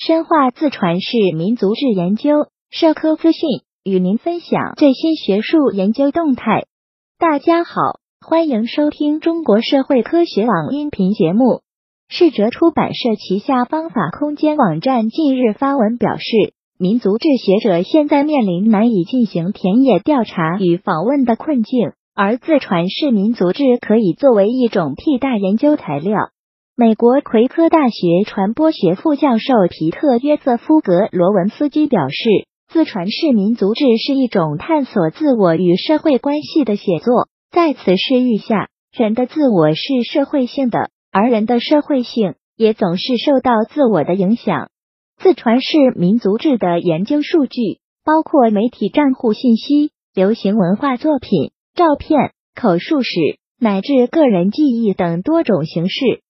深化自传式民族志研究，社科资讯与您分享最新学术研究动态。大家好，欢迎收听中国社会科学网音频节目。世哲出版社旗下方法空间网站近日发文表示，民族志学者现在面临难以进行田野调查与访问的困境，而自传式民族志可以作为一种替代研究材料。美国奎科大学传播学副教授皮特约瑟夫格罗文斯基表示，自传式民族志是一种探索自我与社会关系的写作。在此视域下，人的自我是社会性的，而人的社会性也总是受到自我的影响。自传式民族志的研究数据包括媒体账户信息、流行文化作品、照片、口述史乃至个人记忆等多种形式。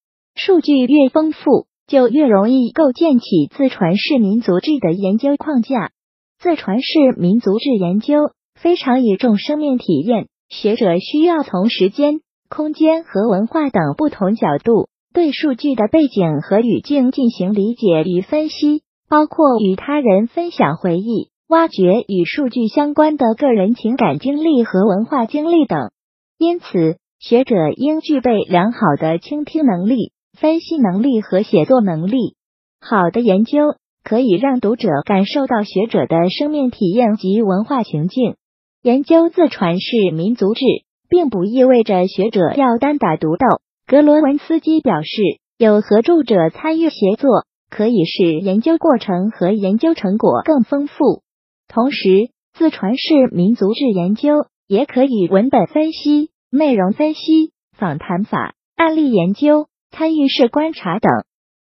数据越丰富，就越容易构建起自传式民族志的研究框架。自传式民族志研究非常倚重生命体验，学者需要从时间、空间和文化等不同角度对数据的背景和语境进行理解与分析，包括与他人分享回忆、挖掘与数据相关的个人情感经历和文化经历等。因此，学者应具备良好的倾听能力。分析能力和写作能力，好的研究可以让读者感受到学者的生命体验及文化情境。研究自传式民族志，并不意味着学者要单打独斗。格罗文斯基表示，有合著者参与协作，可以使研究过程和研究成果更丰富。同时，自传式民族志研究也可以文本分析、内容分析、访谈法、案例研究。参与式观察等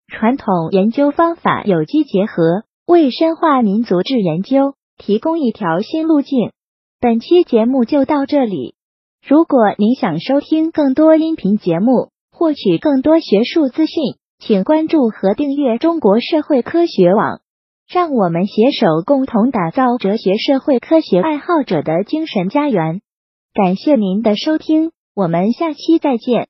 传统研究方法有机结合，为深化民族志研究提供一条新路径。本期节目就到这里。如果您想收听更多音频节目，获取更多学术资讯，请关注和订阅中国社会科学网。让我们携手共同打造哲学社会科学爱好者的精神家园。感谢您的收听，我们下期再见。